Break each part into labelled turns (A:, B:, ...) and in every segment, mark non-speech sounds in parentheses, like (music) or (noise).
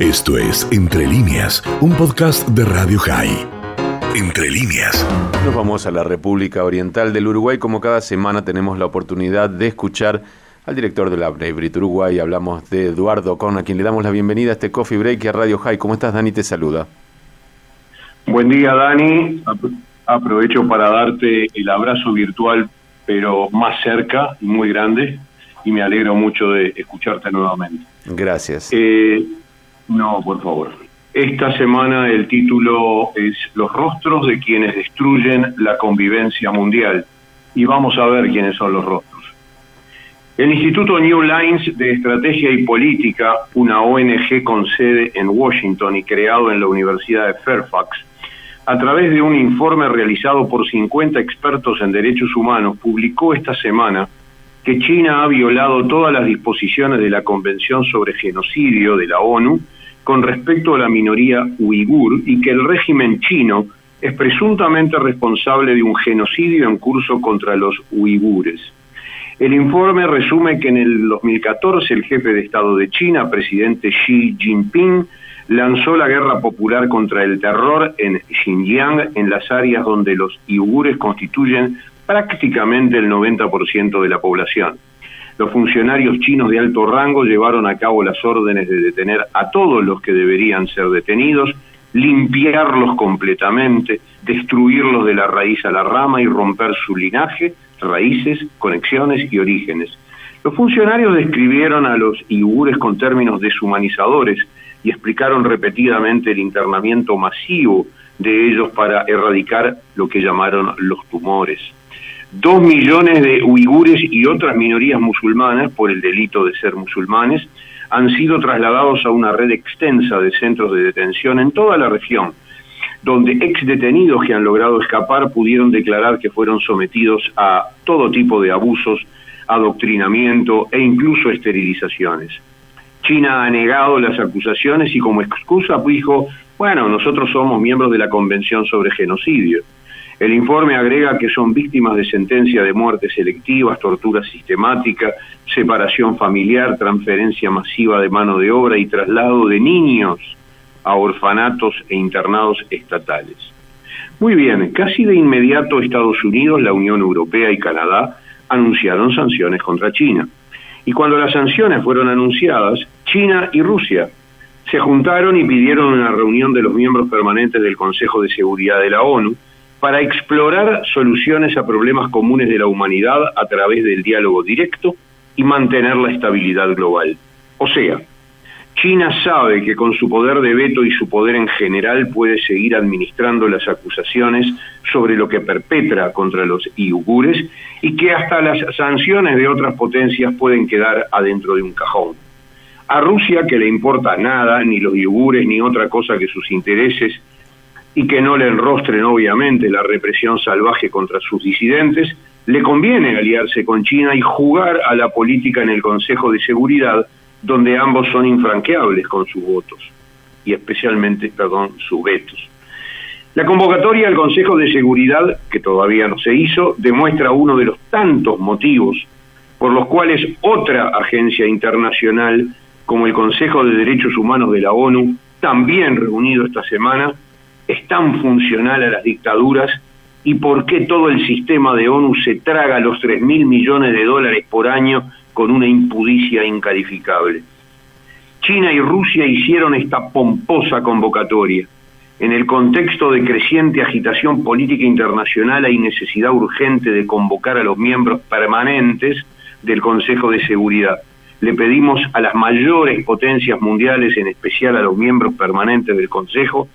A: Esto es Entre líneas, un podcast de Radio High. Entre líneas.
B: Nos vamos a la República Oriental del Uruguay. Como cada semana tenemos la oportunidad de escuchar al director de la Brit Uruguay. Hablamos de Eduardo Con, a quien le damos la bienvenida a este Coffee Break y a Radio High. ¿Cómo estás, Dani? Te saluda.
C: Buen día, Dani. Aprovecho para darte el abrazo virtual, pero más cerca y muy grande. Y me alegro mucho de escucharte nuevamente.
B: Gracias.
C: Eh, no, por favor. Esta semana el título es Los rostros de quienes destruyen la convivencia mundial. Y vamos a ver quiénes son los rostros. El Instituto New Lines de Estrategia y Política, una ONG con sede en Washington y creado en la Universidad de Fairfax, a través de un informe realizado por 50 expertos en derechos humanos, publicó esta semana que China ha violado todas las disposiciones de la Convención sobre Genocidio de la ONU con respecto a la minoría uigur y que el régimen chino es presuntamente responsable de un genocidio en curso contra los uigures. El informe resume que en el 2014 el jefe de Estado de China, presidente Xi Jinping, lanzó la guerra popular contra el terror en Xinjiang, en las áreas donde los uigures constituyen prácticamente el 90% de la población. Los funcionarios chinos de alto rango llevaron a cabo las órdenes de detener a todos los que deberían ser detenidos, limpiarlos completamente, destruirlos de la raíz a la rama y romper su linaje, raíces, conexiones y orígenes. Los funcionarios describieron a los iugures con términos deshumanizadores y explicaron repetidamente el internamiento masivo de ellos para erradicar lo que llamaron los tumores. Dos millones de uigures y otras minorías musulmanas, por el delito de ser musulmanes, han sido trasladados a una red extensa de centros de detención en toda la región, donde ex detenidos que han logrado escapar pudieron declarar que fueron sometidos a todo tipo de abusos, adoctrinamiento e incluso esterilizaciones. China ha negado las acusaciones y como excusa dijo, bueno, nosotros somos miembros de la Convención sobre Genocidio. El informe agrega que son víctimas de sentencia de muerte selectivas, tortura sistemática, separación familiar, transferencia masiva de mano de obra y traslado de niños a orfanatos e internados estatales. Muy bien, casi de inmediato Estados Unidos, la Unión Europea y Canadá anunciaron sanciones contra China. Y cuando las sanciones fueron anunciadas, China y Rusia se juntaron y pidieron una reunión de los miembros permanentes del Consejo de Seguridad de la ONU, para explorar soluciones a problemas comunes de la humanidad a través del diálogo directo y mantener la estabilidad global. O sea, China sabe que con su poder de veto y su poder en general puede seguir administrando las acusaciones sobre lo que perpetra contra los iugures y que hasta las sanciones de otras potencias pueden quedar adentro de un cajón. A Rusia, que le importa nada, ni los iugures, ni otra cosa que sus intereses, y que no le enrostren obviamente la represión salvaje contra sus disidentes, le conviene aliarse con China y jugar a la política en el Consejo de Seguridad, donde ambos son infranqueables con sus votos, y especialmente, perdón, sus vetos. La convocatoria al Consejo de Seguridad, que todavía no se hizo, demuestra uno de los tantos motivos por los cuales otra agencia internacional, como el Consejo de Derechos Humanos de la ONU, también reunido esta semana, es tan funcional a las dictaduras y por qué todo el sistema de ONU se traga los 3 mil millones de dólares por año con una impudicia incalificable. China y Rusia hicieron esta pomposa convocatoria. En el contexto de creciente agitación política internacional hay necesidad urgente de convocar a los miembros permanentes del Consejo de Seguridad. Le pedimos a las mayores potencias mundiales, en especial a los miembros permanentes del Consejo,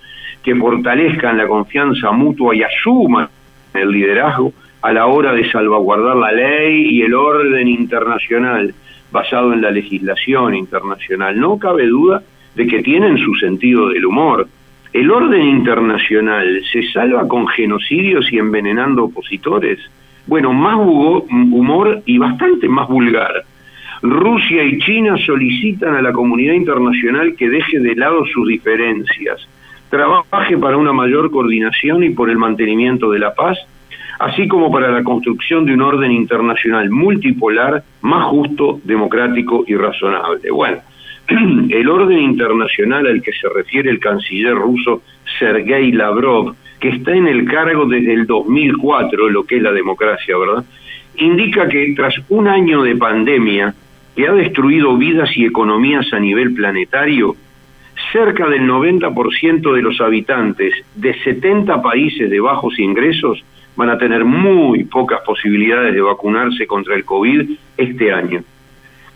C: que fortalezcan la confianza mutua y asuman el liderazgo a la hora de salvaguardar la ley y el orden internacional basado en la legislación internacional. No cabe duda de que tienen su sentido del humor. ¿El orden internacional se salva con genocidios y envenenando opositores? Bueno, más humor y bastante más vulgar. Rusia y China solicitan a la comunidad internacional que deje de lado sus diferencias, trabaje para una mayor coordinación y por el mantenimiento de la paz, así como para la construcción de un orden internacional multipolar más justo, democrático y razonable. Bueno, (clears throat) el orden internacional al que se refiere el canciller ruso Sergei Lavrov, que está en el cargo desde el 2004, lo que es la democracia, ¿verdad? Indica que tras un año de pandemia que ha destruido vidas y economías a nivel planetario, cerca del 90% de los habitantes de 70 países de bajos ingresos van a tener muy pocas posibilidades de vacunarse contra el COVID este año.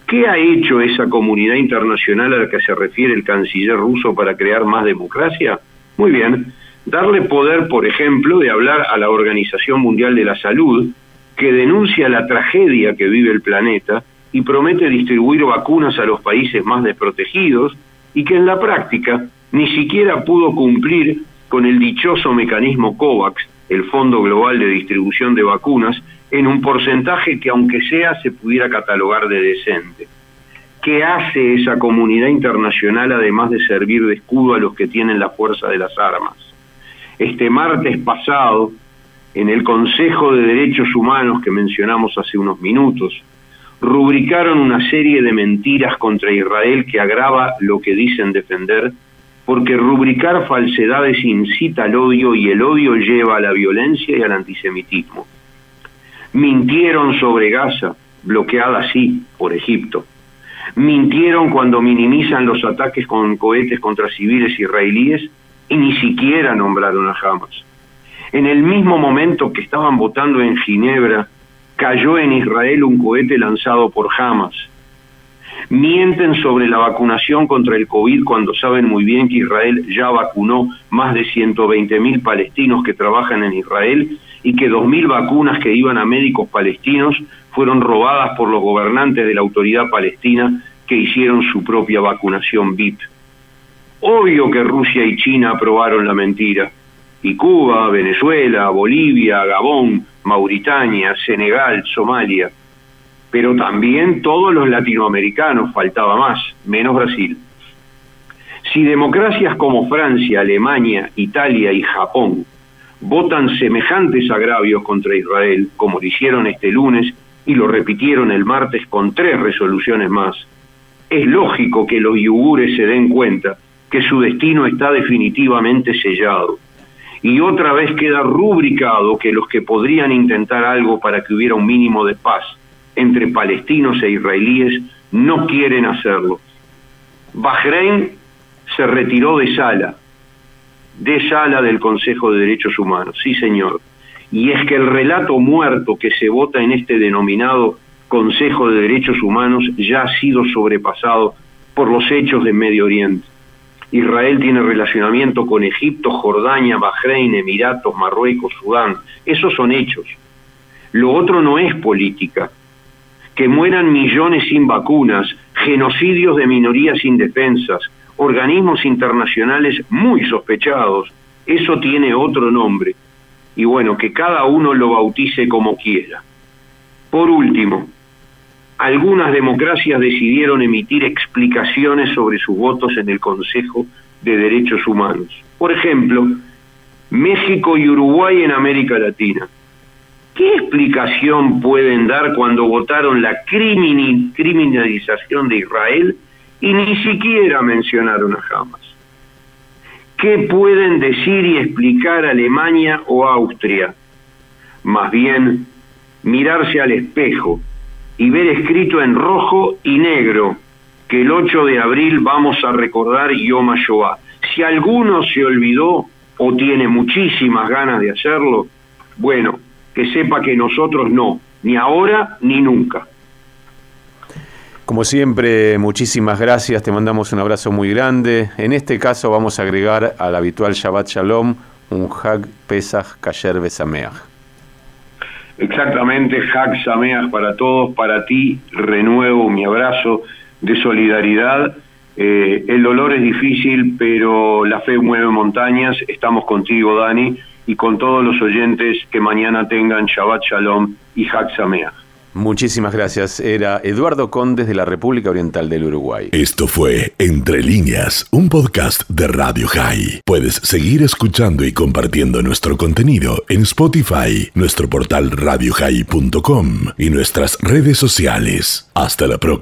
C: ¿Qué ha hecho esa comunidad internacional a la que se refiere el canciller ruso para crear más democracia? Muy bien, darle poder, por ejemplo, de hablar a la Organización Mundial de la Salud, que denuncia la tragedia que vive el planeta y promete distribuir vacunas a los países más desprotegidos y que en la práctica ni siquiera pudo cumplir con el dichoso mecanismo COVAX, el Fondo Global de Distribución de Vacunas, en un porcentaje que aunque sea se pudiera catalogar de decente. ¿Qué hace esa comunidad internacional además de servir de escudo a los que tienen la fuerza de las armas? Este martes pasado, en el Consejo de Derechos Humanos que mencionamos hace unos minutos, rubricaron una serie de mentiras contra Israel que agrava lo que dicen defender, porque rubricar falsedades incita al odio y el odio lleva a la violencia y al antisemitismo. Mintieron sobre Gaza, bloqueada así por Egipto. Mintieron cuando minimizan los ataques con cohetes contra civiles israelíes y ni siquiera nombraron a Hamas. En el mismo momento que estaban votando en Ginebra cayó en Israel un cohete lanzado por Hamas. Mienten sobre la vacunación contra el COVID cuando saben muy bien que Israel ya vacunó más de 120 mil palestinos que trabajan en Israel y que 2.000 vacunas que iban a médicos palestinos fueron robadas por los gobernantes de la autoridad palestina que hicieron su propia vacunación VIP. Obvio que Rusia y China aprobaron la mentira, y Cuba, Venezuela, Bolivia, Gabón, Mauritania, Senegal, Somalia, pero también todos los latinoamericanos, faltaba más, menos Brasil. Si democracias como Francia, Alemania, Italia y Japón votan semejantes agravios contra Israel, como lo hicieron este lunes y lo repitieron el martes con tres resoluciones más, es lógico que los yugures se den cuenta que su destino está definitivamente sellado y otra vez queda rubricado que los que podrían intentar algo para que hubiera un mínimo de paz entre palestinos e israelíes no quieren hacerlo. Bahrein se retiró de sala, de sala del Consejo de Derechos Humanos, sí señor. Y es que el relato muerto que se vota en este denominado Consejo de Derechos Humanos ya ha sido sobrepasado por los hechos de Medio Oriente. Israel tiene relacionamiento con Egipto, Jordania, Bahrein, Emiratos, Marruecos, Sudán. Esos son hechos. Lo otro no es política. Que mueran millones sin vacunas, genocidios de minorías indefensas, organismos internacionales muy sospechados, eso tiene otro nombre. Y bueno, que cada uno lo bautice como quiera. Por último, algunas democracias decidieron emitir explicaciones sobre sus votos en el Consejo de Derechos Humanos. Por ejemplo, México y Uruguay en América Latina. ¿Qué explicación pueden dar cuando votaron la criminalización de Israel y ni siquiera mencionaron a Hamas? ¿Qué pueden decir y explicar Alemania o Austria? Más bien, mirarse al espejo y ver escrito en rojo y negro que el 8 de abril vamos a recordar Yom HaShoah. Si alguno se olvidó o tiene muchísimas ganas de hacerlo, bueno, que sepa que nosotros no, ni ahora ni nunca.
B: Como siempre, muchísimas gracias, te mandamos un abrazo muy grande. En este caso vamos a agregar al habitual Shabbat Shalom un Hag Pesach Kasher Besameach.
C: Exactamente, Hak Sameas para todos, para ti renuevo mi abrazo de solidaridad. Eh, el dolor es difícil, pero la fe mueve montañas. Estamos contigo, Dani, y con todos los oyentes que mañana tengan Shabbat Shalom y Hak.
B: Muchísimas gracias. Era Eduardo Condes de la República Oriental del Uruguay.
A: Esto fue Entre líneas, un podcast de Radio High. Puedes seguir escuchando y compartiendo nuestro contenido en Spotify, nuestro portal radiohigh.com y nuestras redes sociales. Hasta la próxima.